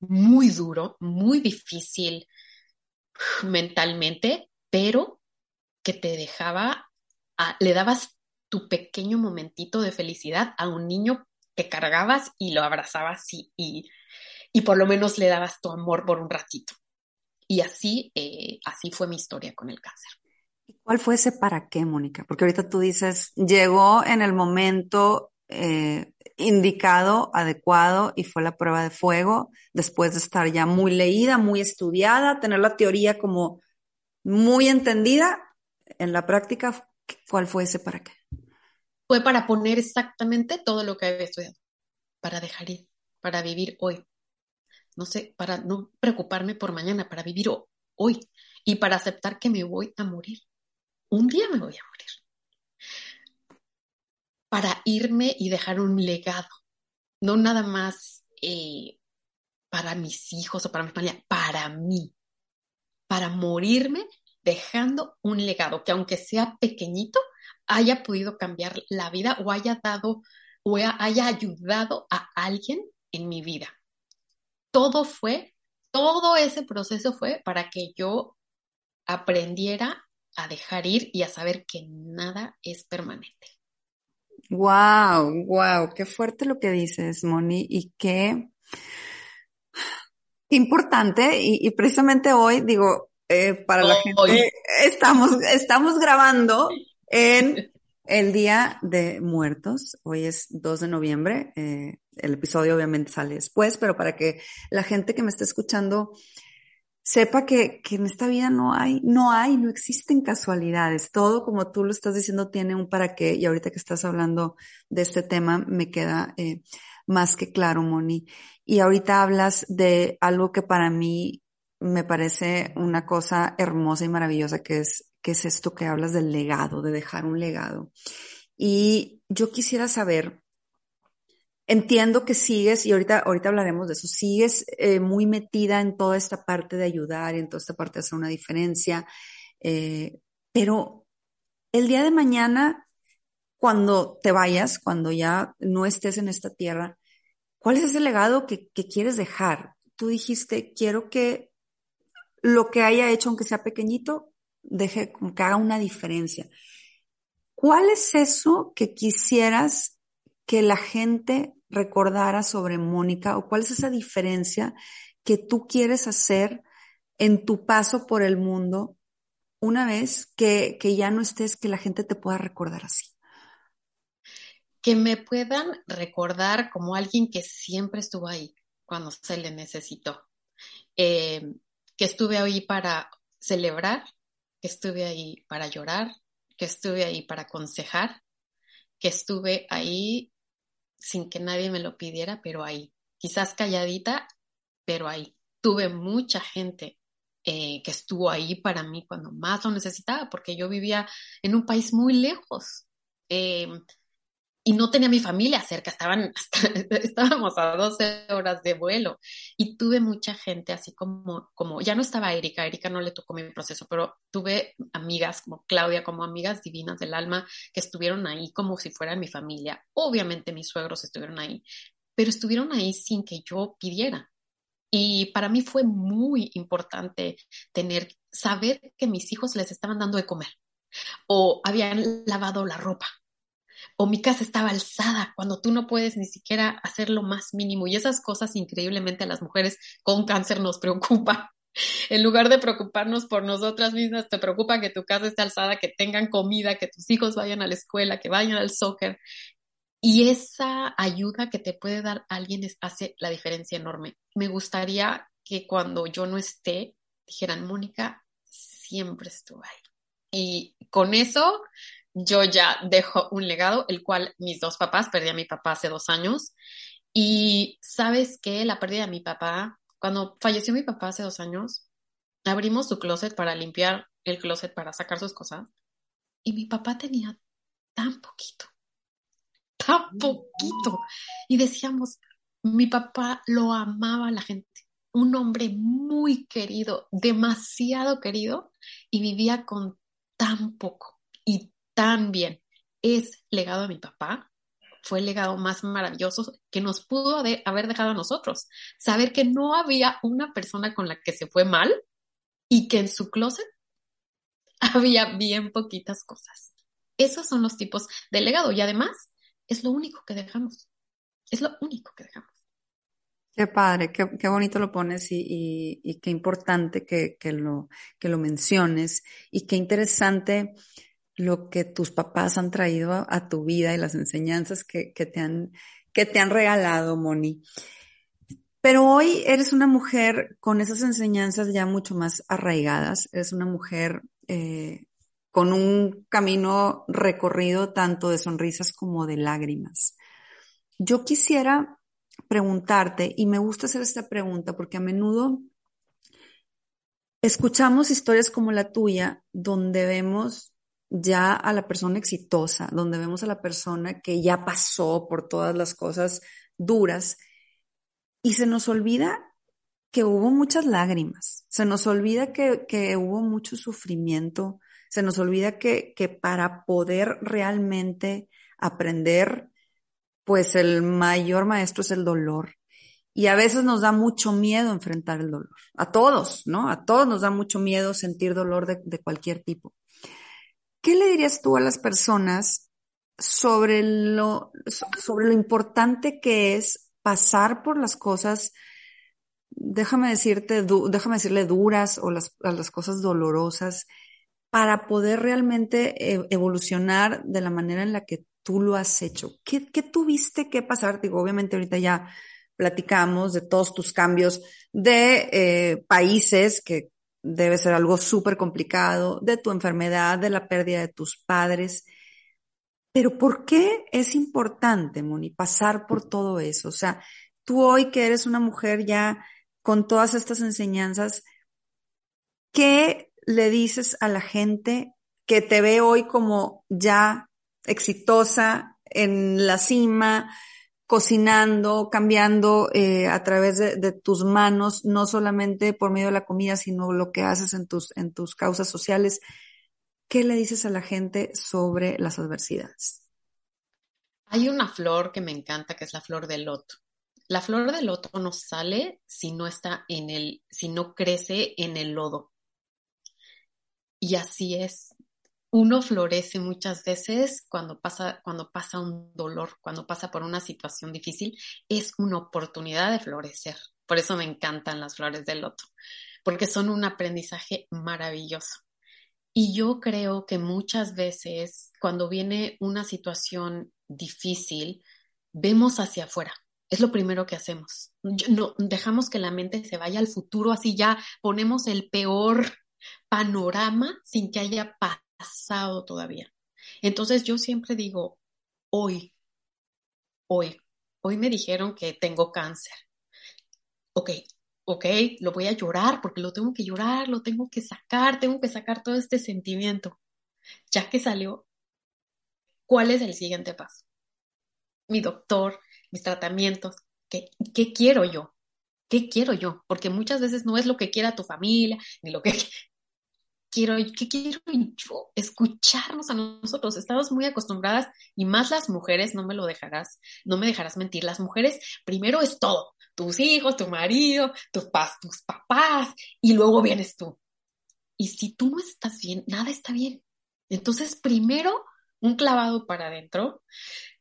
muy duro, muy difícil mentalmente, pero que te dejaba, le dabas tu pequeño momentito de felicidad a un niño que cargabas y lo abrazabas y, y, por lo menos le dabas tu amor por un ratito. Y así, eh, así fue mi historia con el cáncer. ¿Cuál fue ese para qué, Mónica? Porque ahorita tú dices, llegó en el momento eh, indicado, adecuado y fue la prueba de fuego después de estar ya muy leída, muy estudiada, tener la teoría como muy entendida. En la práctica, ¿cuál fue ese para qué? Fue para poner exactamente todo lo que había estudiado, para dejar ir, para vivir hoy. No sé, para no preocuparme por mañana, para vivir hoy y para aceptar que me voy a morir. Un día me voy a morir para irme y dejar un legado, no nada más eh, para mis hijos o para mi familia, para mí, para morirme dejando un legado que aunque sea pequeñito, haya podido cambiar la vida o haya dado o haya ayudado a alguien en mi vida. Todo fue, todo ese proceso fue para que yo aprendiera a dejar ir y a saber que nada es permanente. Wow, wow, qué fuerte lo que dices, Moni, y qué, importante, y, precisamente hoy, digo, eh, para la gente, estamos, estamos grabando en el Día de Muertos, hoy es 2 de noviembre, eh, el episodio obviamente sale después, pero para que la gente que me esté escuchando sepa que, que, en esta vida no hay, no hay, no existen casualidades. Todo, como tú lo estás diciendo, tiene un para qué. Y ahorita que estás hablando de este tema, me queda eh, más que claro, Moni. Y ahorita hablas de algo que para mí me parece una cosa hermosa y maravillosa, que es, que es esto que hablas del legado, de dejar un legado. Y yo quisiera saber, Entiendo que sigues, y ahorita, ahorita hablaremos de eso, sigues eh, muy metida en toda esta parte de ayudar y en toda esta parte de hacer una diferencia, eh, pero el día de mañana, cuando te vayas, cuando ya no estés en esta tierra, ¿cuál es ese legado que, quieres dejar? Tú dijiste, quiero que lo que haya hecho, aunque sea pequeñito, deje, que haga una diferencia. ¿Cuál es eso que quisieras que la gente recordara sobre Mónica o cuál es esa diferencia que tú quieres hacer en tu paso por el mundo una vez que ya no estés, que la gente te pueda recordar así? Que me puedan recordar como alguien que siempre estuvo ahí cuando se le necesitó. Eh, que estuve ahí para celebrar, que estuve ahí para llorar, que estuve ahí para aconsejar, que estuve ahí sin que nadie me lo pidiera, pero ahí. Quizás calladita, pero ahí. Tuve mucha gente eh, que estuvo ahí para mí cuando más lo necesitaba, porque yo vivía en un país muy lejos. Eh, y no tenía mi familia cerca, estaban, estábamos a 12 horas de vuelo y tuve mucha gente así como, como, ya no estaba Erika, Erika no le tocó mi proceso, pero tuve amigas como Claudia, como amigas divinas del alma que estuvieron ahí como si fuera mi familia. Obviamente mis suegros estuvieron ahí, pero estuvieron ahí sin que yo pidiera. Y para mí fue muy importante tener, saber que mis hijos les estaban dando de comer o habían lavado la ropa o mi casa estaba alzada cuando tú no puedes ni siquiera hacer lo más mínimo. Y esas cosas increíblemente a las mujeres con cáncer nos preocupan. En lugar de preocuparnos por nosotras mismas, te preocupa que tu casa esté alzada, que tengan comida, que tus hijos vayan a la escuela, que vayan al soccer. Y esa ayuda que te puede dar alguien hace la diferencia enorme. Me gustaría que cuando yo no esté, dijeran, Mónica, siempre estuvo ahí. Y con eso yo ya dejo un legado, el cual mis dos papás, perdí a mi papá hace dos años. Y sabes que la pérdida de mi papá, cuando falleció mi papá hace dos años, abrimos su closet para limpiar el closet para sacar sus cosas. Y mi papá tenía tan poquito, tan poquito. Y decíamos, mi papá lo amaba a la gente. Un hombre muy querido, demasiado querido, y vivía con tan poco y tan bien. Es legado de mi papá, fue el legado más maravilloso que nos pudo haber dejado a nosotros. Saber que no había una persona con la que se fue mal y que en su closet había bien poquitas cosas. Esos son los tipos de legado y además es lo único que dejamos. Es lo único que dejamos. Qué padre, qué, bonito lo pones y, qué importante que, lo, que lo menciones y qué interesante lo que tus papás han traído a, tu vida y las enseñanzas que, te han, que te han regalado, Moni. Pero hoy eres una mujer con esas enseñanzas ya mucho más arraigadas, eres una mujer eh, con un camino recorrido tanto de sonrisas como de lágrimas. Yo quisiera preguntarte, y me gusta hacer esta pregunta porque a menudo escuchamos historias como la tuya donde vemos ya a la persona exitosa, donde vemos a la persona que ya pasó por todas las cosas duras y se nos olvida que hubo muchas lágrimas, se nos olvida que, hubo mucho sufrimiento, se nos olvida que, que para poder realmente aprender, pues el mayor maestro es el dolor. Y a veces nos da mucho miedo enfrentar el dolor. A todos, ¿no? A todos nos da mucho miedo sentir dolor de cualquier tipo. ¿Qué le dirías tú a las personas sobre lo, sobre lo importante que es pasar por las cosas, déjame decirte, déjame decirle duras o las, las cosas dolorosas para poder realmente e, evolucionar de la manera en la que tú lo has hecho? ¿Qué, qué tuviste que pasar? Digo, obviamente ahorita ya platicamos de todos tus cambios de eh, países que debe ser algo súper complicado, de tu enfermedad, de la pérdida de tus padres. Pero ¿por qué es importante, Moni, pasar por todo eso? O sea, tú hoy que eres una mujer ya con todas estas enseñanzas, ¿qué le dices a la gente que te ve hoy como ya exitosa en la cima, cocinando, cambiando eh, a través de, tus manos, no solamente por medio de la comida, sino lo que haces en tus, en tus causas sociales. ¿Qué le dices a la gente sobre las adversidades? Hay una flor que me encanta, que es la flor del loto. La flor del loto no sale si no está en el, si no crece en el lodo. Y así es uno florece muchas veces cuando pasa, cuando pasa un dolor, cuando pasa por una situación difícil, es una oportunidad de florecer. Por eso me encantan las flores del loto, porque son un aprendizaje maravilloso. Y yo creo que muchas veces cuando viene una situación difícil, vemos hacia afuera. Es lo primero que hacemos. No, dejamos que la mente se vaya al futuro, así ya ponemos el peor panorama sin que haya paz pasado todavía. Entonces yo siempre digo, hoy, hoy, hoy me dijeron que tengo cáncer. Ok, ok, lo voy a llorar porque lo tengo que llorar, lo tengo que sacar, tengo que sacar todo este sentimiento. Ya que salió, ¿cuál es el siguiente paso? Mi doctor, mis tratamientos, ¿qué, qué quiero yo? ¿Qué quiero yo? Porque muchas veces no es lo que quiera tu familia, ni lo que quiero, ¿qué quiero yo? Escucharnos a nosotros. Estamos muy acostumbradas y más las mujeres, no me lo dejarás, no me dejarás mentir. Las mujeres primero es todo, tus hijos, tu marido, tus, tus papás y luego vienes tú. Y si tú no estás bien, nada está bien. Entonces, primero, un clavado para adentro,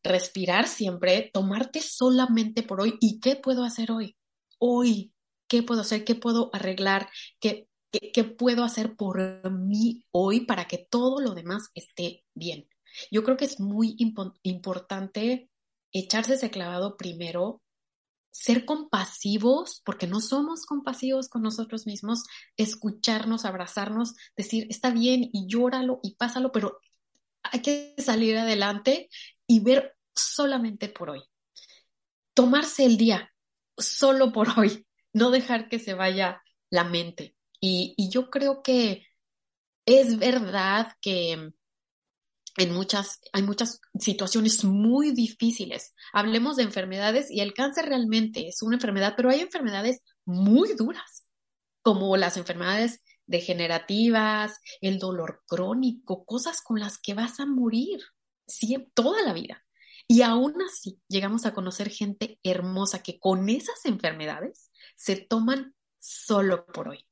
respirar siempre, tomarte solamente por hoy. ¿Y qué puedo hacer hoy? Hoy, ¿qué puedo hacer? ¿Qué puedo arreglar? ¿Qué, qué, puedo hacer por mí hoy para que todo lo demás esté bien? Yo creo que es muy importante echarse ese clavado primero ser compasivos, porque no somos compasivos con nosotros mismos, escucharnos, abrazarnos, decir, está bien y llóralo y pásalo, pero hay que salir adelante y ver solamente por hoy. Tomarse el día solo por hoy, no dejar que se vaya la mente. Y, yo creo que es verdad que en muchas, hay muchas situaciones muy difíciles. Hablemos de enfermedades y el cáncer realmente es una enfermedad, pero hay enfermedades muy duras, como las enfermedades degenerativas, el dolor crónico, cosas con las que vas a morir toda la vida. Y aún así llegamos a conocer gente hermosa que con esas enfermedades se toman solo por hoy.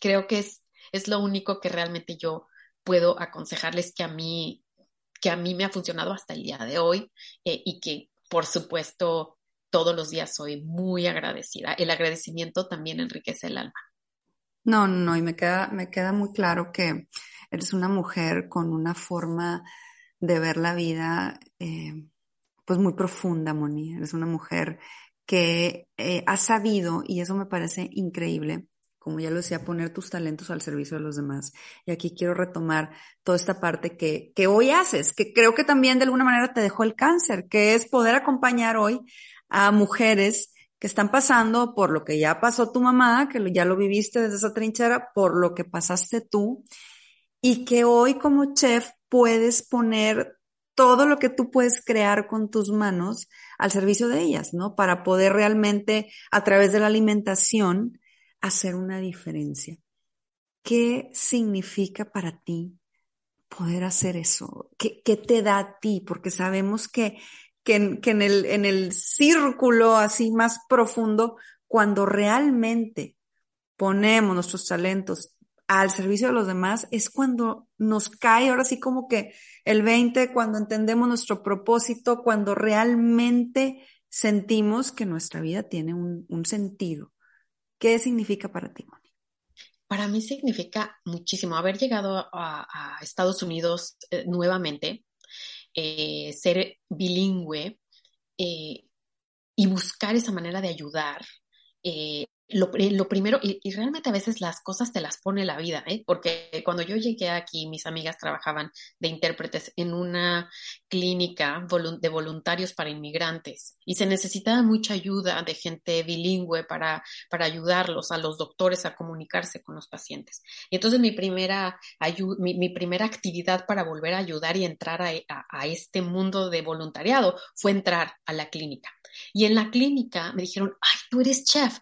Creo que es, es lo único que realmente yo puedo aconsejarles que a mí, que a mí me ha funcionado hasta el día de hoy eh, y que, por supuesto, todos los días soy muy agradecida. El agradecimiento también enriquece el alma. No, no, y me queda, me queda muy claro que eres una mujer con una forma de ver la vida, eh, pues muy profunda, Moni. Eres una mujer que eh, ha sabido, y eso me parece increíble, como ya lo decía, poner tus talentos al servicio de los demás. Y aquí quiero retomar toda esta parte que, que hoy haces, que creo que también de alguna manera te dejó el cáncer, que es poder acompañar hoy a mujeres que están pasando por lo que ya pasó tu mamá, que ya lo viviste desde esa trinchera, por lo que pasaste tú, y que hoy como chef puedes poner todo lo que tú puedes crear con tus manos al servicio de ellas, ¿no? Para poder realmente, a través de la alimentación, hacer una diferencia. ¿Qué significa para ti poder hacer eso? ¿Qué, te da a ti? Porque sabemos que, que, en, el, en el círculo así más profundo, cuando realmente ponemos nuestros talentos al servicio de los demás, es cuando nos cae ahora sí como que el 20, cuando entendemos nuestro propósito, cuando realmente sentimos que nuestra vida tiene un, un sentido. ¿Qué significa para ti, Moni? Para mí significa muchísimo haber llegado a, Estados Unidos eh, nuevamente, eh, ser bilingüe eh, y buscar esa manera de ayudar lo, lo primero, y, realmente a veces las cosas te las pone la vida, ¿eh? porque cuando yo llegué aquí, mis amigas trabajaban de intérpretes en una clínica de voluntarios para inmigrantes y se necesitaba mucha ayuda de gente bilingüe para, para ayudarlos, a los doctores a comunicarse con los pacientes. Y entonces mi primera, mi, primera actividad para volver a ayudar y entrar a, a este mundo de voluntariado fue entrar a la clínica. Y en la clínica me dijeron, ay, tú eres chef,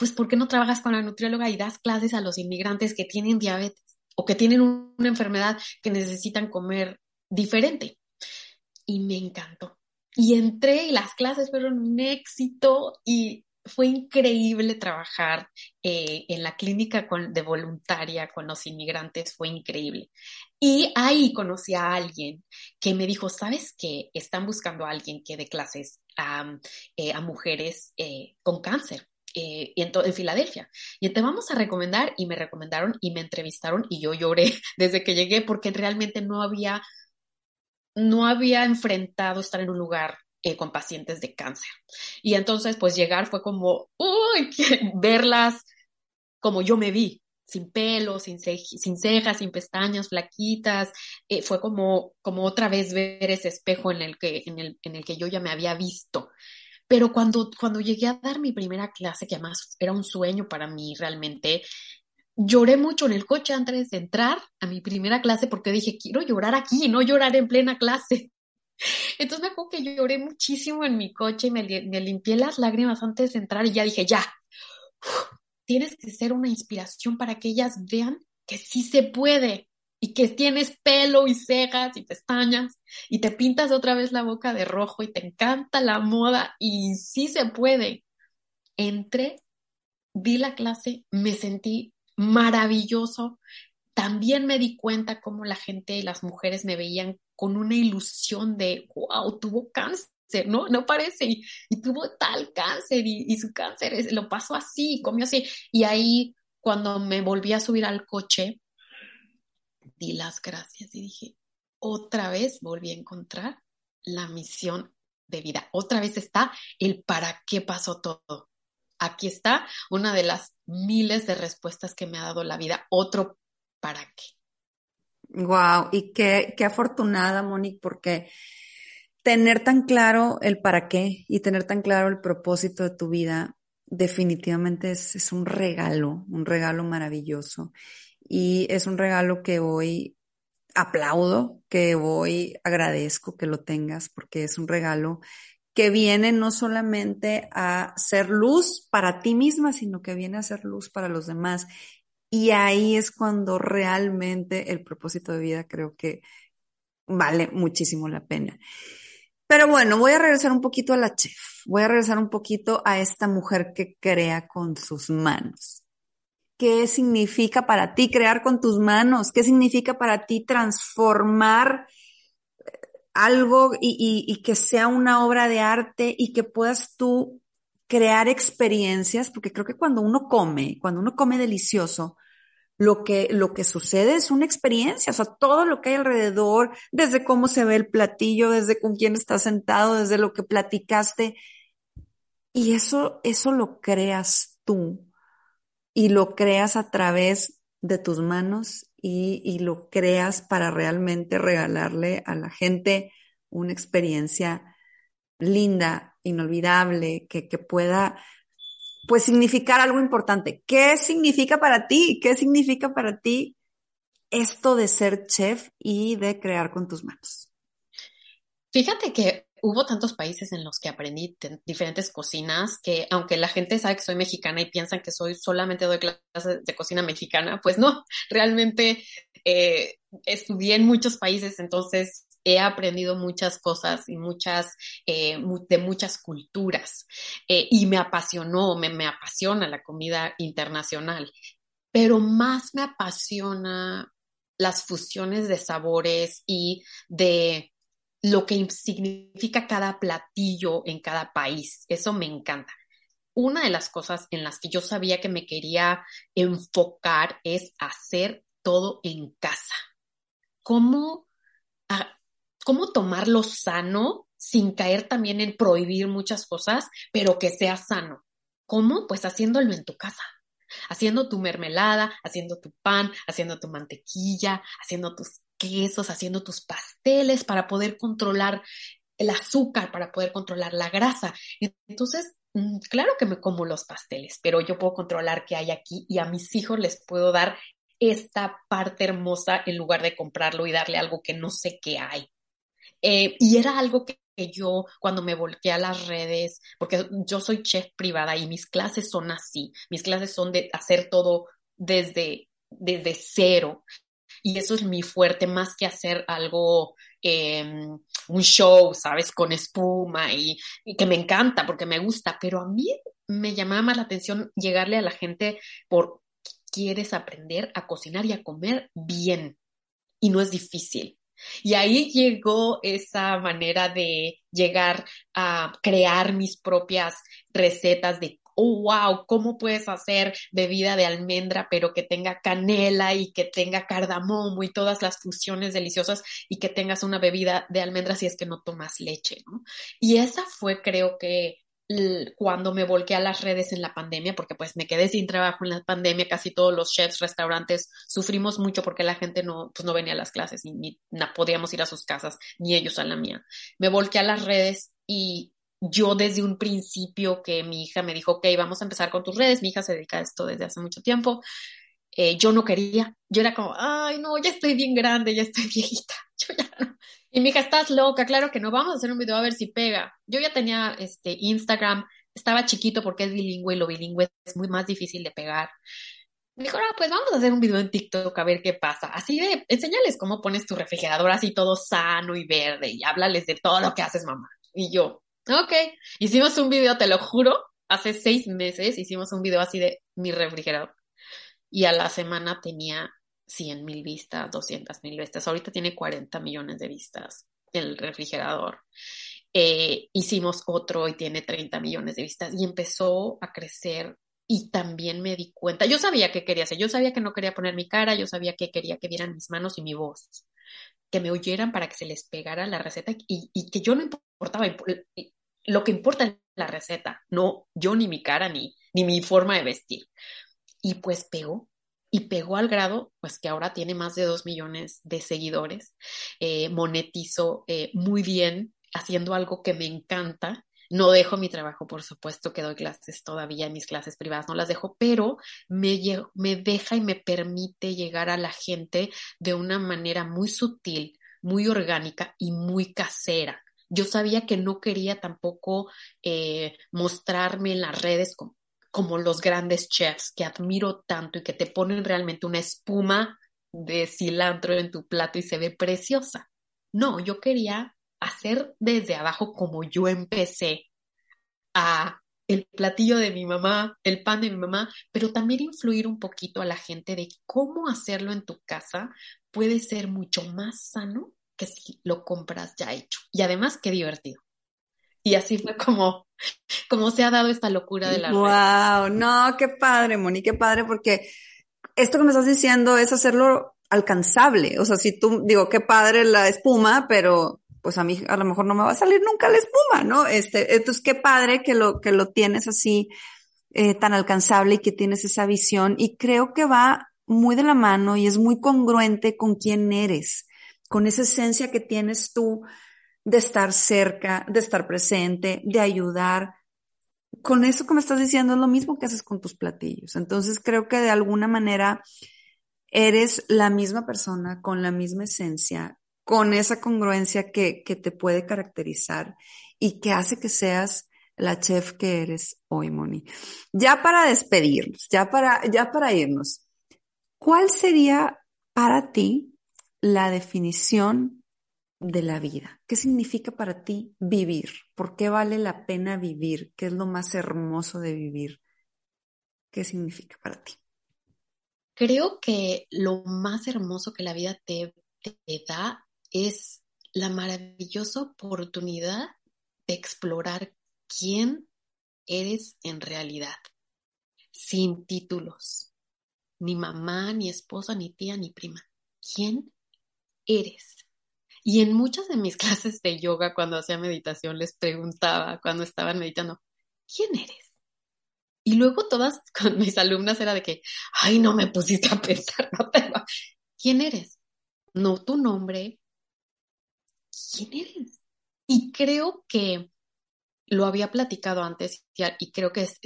pues ¿por qué no trabajas con la nutrióloga y das clases a los inmigrantes que tienen diabetes o que tienen una enfermedad que necesitan comer diferente? Y me encantó. Y entré y las clases fueron un éxito y fue increíble trabajar eh, en la clínica de voluntaria con los inmigrantes, fue increíble. Y ahí conocí a alguien que me dijo, ¿sabes qué? Están buscando a alguien que dé clases a, eh, mujeres eh, con cáncer. Eh, en, en, Filadelfia. Y te vamos a recomendar y me recomendaron y me entrevistaron y yo lloré desde que llegué porque realmente no había, no había enfrentado estar en un lugar eh, con pacientes de cáncer. Y entonces pues llegar fue como, verlas como yo me vi, sin pelo, sin, sin cejas, sin pestañas, flaquitas. Eh, fue como, como otra vez ver ese espejo en el, que, en, el, en el que yo ya me había visto. Pero cuando, cuando llegué a dar mi primera clase, que además era un sueño para mí realmente, lloré mucho en el coche antes de entrar a mi primera clase porque dije, quiero llorar aquí, no llorar en plena clase. Entonces me acuerdo que lloré muchísimo en mi coche y me, me limpié las lágrimas antes de entrar y ya dije, ya, tienes que ser una inspiración para que ellas vean que sí se puede y que tienes pelo y cejas y pestañas y te pintas otra vez la boca de rojo y te encanta la moda y sí se puede. Entré, vi la clase, me sentí maravilloso. También me di cuenta cómo la gente y las mujeres me veían con una ilusión de, wow, tuvo cáncer ¿no? No parece, y, tuvo tal cáncer y, su cáncer lo pasó así, comió así. Y ahí, cuando me volví a subir al coche, di las gracias y dije, otra vez volví a encontrar la misión de vida. Otra vez está el para qué pasó todo. Aquí está una de las miles de respuestas que me ha dado la vida. Otro para qué. Wow, y qué, qué afortunada, Monique, porque tener tan claro el para qué y tener tan claro el propósito de tu vida definitivamente es, un regalo, un regalo maravilloso. Y es un regalo que hoy aplaudo, que hoy agradezco que lo tengas, porque es un regalo que viene no solamente a ser luz para ti misma, sino que viene a ser luz para los demás. Y ahí es cuando realmente el propósito de vida creo que vale muchísimo la pena. Pero bueno, voy a regresar un poquito a la chef. Voy a regresar un poquito a esta mujer que crea con sus manos. ¿Qué significa para ti crear con tus manos? ¿Qué significa para ti transformar eh, algo y, que sea una obra de arte y que puedas tú crear experiencias? Porque creo que cuando uno come, cuando uno come delicioso, lo que, lo que sucede es una experiencia, o sea, todo lo que hay alrededor, desde cómo se ve el platillo, desde con quién estás sentado, desde lo que platicaste. Y eso, eso lo creas tú y lo creas a través de tus manos y, y lo creas para realmente regalarle a la gente una experiencia linda, inolvidable, que, que pueda pues significar algo importante. ¿Qué significa para ti? ¿Qué significa para ti esto de ser chef y de crear con tus manos? Fíjate que hubo tantos países en los que aprendí diferentes cocinas que aunque la gente sabe que soy mexicana y piensan que soy solamente doy clases de cocina mexicana, pues no, realmente eh, estudié en muchos países, entonces he aprendido muchas cosas y muchas, eh, de muchas culturas eh, y me apasionó, me, me apasiona la comida internacional, pero más me apasiona las fusiones de sabores y de lo que significa cada platillo en cada país. Eso me encanta. Una de las cosas en las que yo sabía que me quería enfocar es hacer todo en casa. ¿Cómo cómo tomarlo sano sin caer también en prohibir muchas cosas, pero que sea sano. ¿Cómo? Pues haciéndolo en tu casa, haciendo tu mermelada, haciendo tu pan, haciendo tu mantequilla, haciendo tus quesos, haciendo tus pasteles para poder controlar el azúcar, para poder controlar la grasa. Entonces, mm, claro que me como los pasteles, pero yo puedo controlar qué hay aquí y a mis hijos les puedo dar esta parte hermosa en lugar de comprarlo y darle algo que no sé qué hay. Eh, y era algo que, yo cuando me volqué a las redes, porque yo soy chef privada y mis clases son así, mis clases son de hacer todo desde, desde cero. Y eso es mi fuerte, más que hacer algo, em, un show, ¿sabes? Con espuma y, y, que me encanta porque me gusta, pero a mí me llamaba más la atención llegarle a la gente por quieres aprender a cocinar y a comer bien. Y no es difícil. Y ahí llegó esa manera de llegar a crear mis propias recetas de, oh, wow, ¿cómo puedes hacer bebida de almendra, pero que tenga canela y que tenga cardamomo y todas las fusiones deliciosas y que tengas una bebida de almendra si es que no tomas leche, ¿no? Y esa fue, creo que, cuando me volqué a las redes en la pandemia, porque pues me quedé sin trabajo en la pandemia, casi todos los chefs, restaurantes, sufrimos mucho porque la gente no, pues no venía a las clases y ni podíamos ir a sus casas, ni ellos a la mía. Me volqué a las redes y yo desde un principio que mi hija me dijo, ok, vamos a empezar con tus redes, mi hija se dedica a esto desde hace mucho tiempo, eh, yo no quería, yo era como, ay, no, ya estoy bien grande, ya estoy viejita, yo ya no. Y mi hija, estás loca, claro que no, vamos a hacer un video a ver si pega. Yo ya tenía este Instagram, estaba chiquito porque es bilingüe y lo bilingüe es muy más difícil de pegar. Me dijo, ah, pues vamos a hacer un video en TikTok a ver qué pasa. Así de, enséñales cómo pones tu refrigerador así todo sano y verde y háblales de todo lo que haces, mamá. Y yo, ok, hicimos un video, te lo juro, hace seis meses hicimos un video así de mi refrigerador. Y a la semana tenía 100 mil vistas, 200 mil vistas. Ahorita tiene 40 millones de vistas el refrigerador. Eh, hicimos otro y tiene 30 millones de vistas. Y empezó a crecer y también me di cuenta, yo sabía que quería hacer, yo sabía que no quería poner mi cara, yo sabía que quería que vieran mis manos y mi voz, que me oyeran para que se les pegara la receta y, y que yo no importaba, lo que importa es la receta, no yo ni mi cara ni, ni mi forma de vestir y pues pegó. Y pegó al grado, pues que ahora tiene más de dos millones de seguidores, eh, monetizó eh, muy bien, haciendo algo que me encanta, no dejo mi trabajo, por supuesto que doy clases todavía, mis clases privadas no las dejo, pero me, me, deja y me permite llegar a la gente de una manera muy sutil, muy orgánica y muy casera. Yo sabía que no quería tampoco eh, mostrarme en las redes como, como los grandes chefs que admiro tanto y que te ponen realmente una espuma de cilantro en tu plato y se ve preciosa. No, yo quería hacer desde abajo como yo empecé a el platillo de mi mamá, el pan de mi mamá, pero también influir un poquito a la gente de cómo hacerlo en tu casa puede ser mucho más sano que si lo compras ya hecho. Y además, qué divertido. Y así fue como, como se ha dado esta locura de la Wow, no, qué padre, Moni, qué padre, porque esto que me estás diciendo es hacerlo alcanzable. O sea, si tú, digo, qué padre la espuma, pero pues a mí a lo mejor no me va a salir nunca la espuma, ¿no? Este, entonces qué padre que lo, que lo tienes así eh, tan alcanzable y que tienes esa visión. Y creo que va muy de la mano y es muy congruente con quién eres, con esa esencia que tienes tú de estar cerca, de estar presente, de ayudar. Con eso que me estás diciendo es lo mismo que haces con tus platillos. Entonces creo que de alguna manera eres la misma persona con la misma esencia, con esa congruencia que, que te puede caracterizar y que hace que seas la chef que eres hoy, Moni. Ya para despedirnos, ya para, ya para irnos, ¿cuál sería para ti la definición de la vida. ¿Qué significa para ti vivir? ¿Por qué vale la pena vivir? ¿Qué es lo más hermoso de vivir? ¿Qué significa para ti? Creo que lo más hermoso que la vida te, da es la maravillosa oportunidad de explorar quién eres en realidad, sin títulos, ni mamá, ni esposa, ni tía, ni prima. ¿Quién eres? Y en muchas de mis clases de yoga, cuando hacía meditación, les preguntaba, cuando estaban meditando, ¿quién eres? Y luego todas con mis alumnas era de que, ay, no me pusiste a pensar, no. ¿Quién eres? No tu nombre. ¿Quién eres? Y creo que lo había platicado antes y creo que es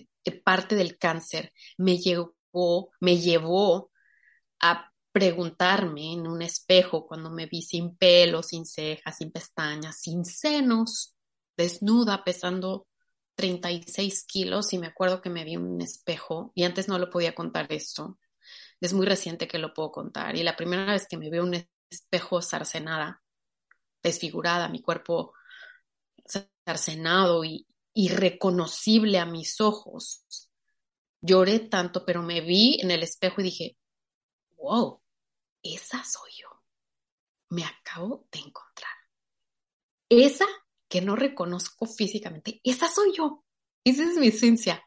parte del cáncer me llevó, me llevó a preguntarme en un espejo cuando me vi sin pelo, sin cejas, sin pestañas, sin senos, desnuda, pesando 36 kilos y me acuerdo que me vi un espejo y antes no lo podía contar esto. Es muy reciente que lo puedo contar y la primera vez que me vi un espejo sarcenada, desfigurada, mi cuerpo sarcenado y irreconocible a mis ojos. Lloré tanto, pero me vi en el espejo y dije, wow, esa soy yo. Me acabo de encontrar. Esa que no reconozco físicamente, esa soy yo. Esa es mi esencia.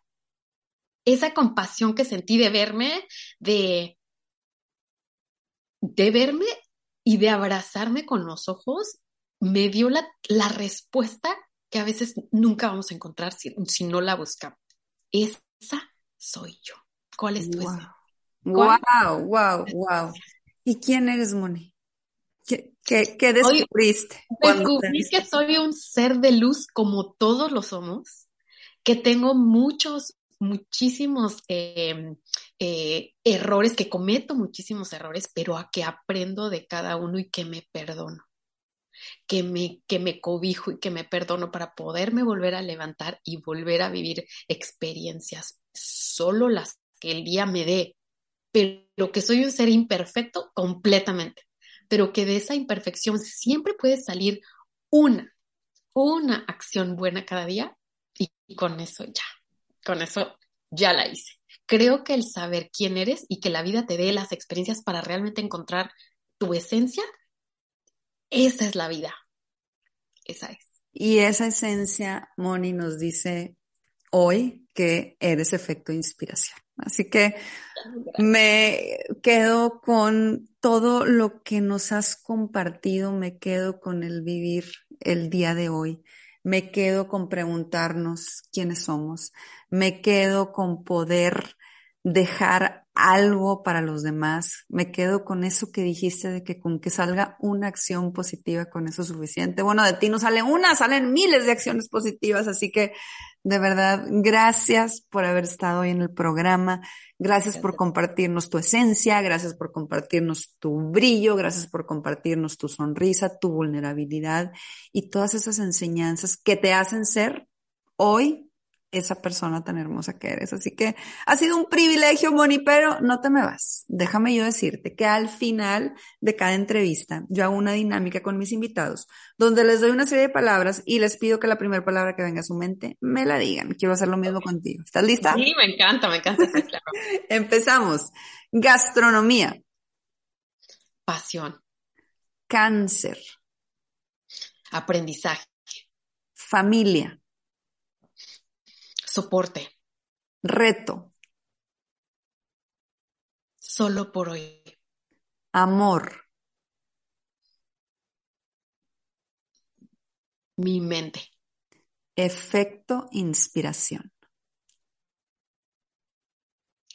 Esa compasión que sentí de verme, de, de verme y de abrazarme con los ojos, me dio la, la respuesta que a veces nunca vamos a encontrar si, si no la buscamos. Esa soy yo. ¿Cuál es tu wow. Wow, wow, wow. ¿Y quién eres, Moni? ¿Qué, qué, qué descubriste? Descubrí que soy un ser de luz como todos lo somos, que tengo muchos, muchísimos eh, eh, errores, que cometo muchísimos errores, pero a que aprendo de cada uno y que me perdono. Que me, que me cobijo y que me perdono para poderme volver a levantar y volver a vivir experiencias, solo las que el día me dé, pero que soy un ser imperfecto completamente, pero que de esa imperfección siempre puede salir una, una acción buena cada día y, con eso ya, con eso ya la hice. Creo que el saber quién eres y que la vida te dé las experiencias para realmente encontrar tu esencia, esa es la vida. Esa es. Y esa esencia, Moni nos dice hoy que eres efecto inspiración. Así que me quedo con todo lo que nos has compartido, me quedo con el vivir el día de hoy, me quedo con preguntarnos quiénes somos, me quedo con poder dejar algo para los demás, me quedo con eso que dijiste de que con que salga una acción positiva, con eso es suficiente. Bueno, de ti no sale una, salen miles de acciones positivas, así que de verdad, gracias por haber estado hoy en el programa. Gracias, gracias, por compartirnos tu esencia, gracias por compartirnos tu brillo, gracias por compartirnos tu sonrisa, tu vulnerabilidad y todas esas enseñanzas que te hacen ser hoy esa persona tan hermosa que eres. Así que ha sido un privilegio, Moni, pero no te me vas. Déjame yo decirte que al final de cada entrevista yo hago una dinámica con mis invitados donde les doy una serie de palabras y les pido que la primera palabra que venga a su mente me la digan. Quiero hacer lo mismo contigo. ¿Estás lista? Sí, me encanta, me encanta. Claro. Empezamos. Gastronomía. Pasión. Cáncer. Aprendizaje. Familia. Soporte. Reto. Solo por hoy. Amor. Mi mente. Efecto inspiración.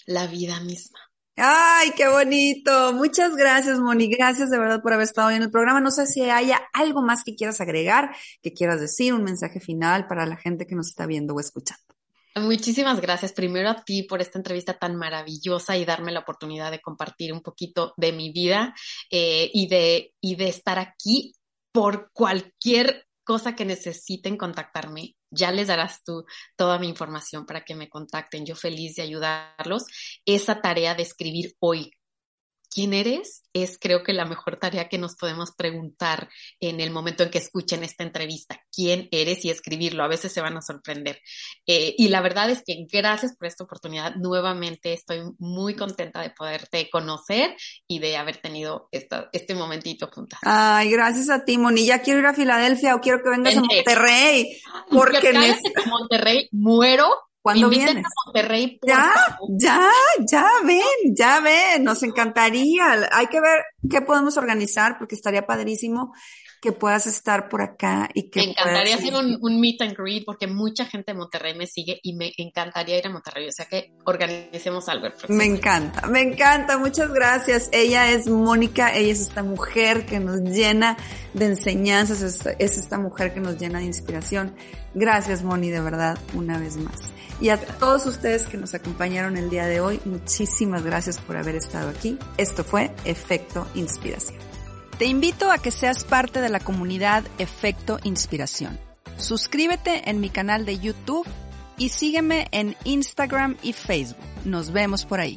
La vida misma. Ay, qué bonito. Muchas gracias, Moni. Gracias de verdad por haber estado hoy en el programa. No sé si haya algo más que quieras agregar, que quieras decir, un mensaje final para la gente que nos está viendo o escuchando. Muchísimas gracias primero a ti por esta entrevista tan maravillosa y darme la oportunidad de compartir un poquito de mi vida eh, y, de, y de estar aquí por cualquier cosa que necesiten contactarme. Ya les darás tú toda mi información para que me contacten. Yo feliz de ayudarlos. Esa tarea de escribir hoy, quién eres es creo que la mejor tarea que nos podemos preguntar en el momento en que escuchen esta entrevista. ¿Quién eres? Y escribirlo. A veces se van a sorprender. Eh, y la verdad es que gracias por esta oportunidad. Nuevamente estoy muy contenta de poderte conocer y de haber tenido esta, este momentito juntas. Ay, gracias a ti, Moni. Ya quiero ir a Filadelfia o quiero que vengas Vente. a Monterrey. Porque en Monterrey muero ¿Cuándo vienes? A Monterrey, ya, favor. ya, ya ven, ya ven, nos encantaría. Hay que ver qué podemos organizar porque estaría padrísimo que puedas estar por acá y que Me encantaría hacer un, un, meet and greet porque mucha gente de Monterrey me sigue y me encantaría ir a Monterrey, o sea que organicemos algo. El me encanta, me encanta, muchas gracias. Ella es Mónica, ella es esta mujer que nos llena de enseñanzas, es, es esta mujer que nos llena de inspiración. Gracias, Moni, de verdad, una vez más. Y a todos ustedes que nos acompañaron el día de hoy, muchísimas gracias por haber estado aquí. Esto fue Efecto Inspiración. Te invito a que seas parte de la comunidad Efecto Inspiración. Suscríbete en mi canal de YouTube y sígueme en Instagram y Facebook. Nos vemos por ahí.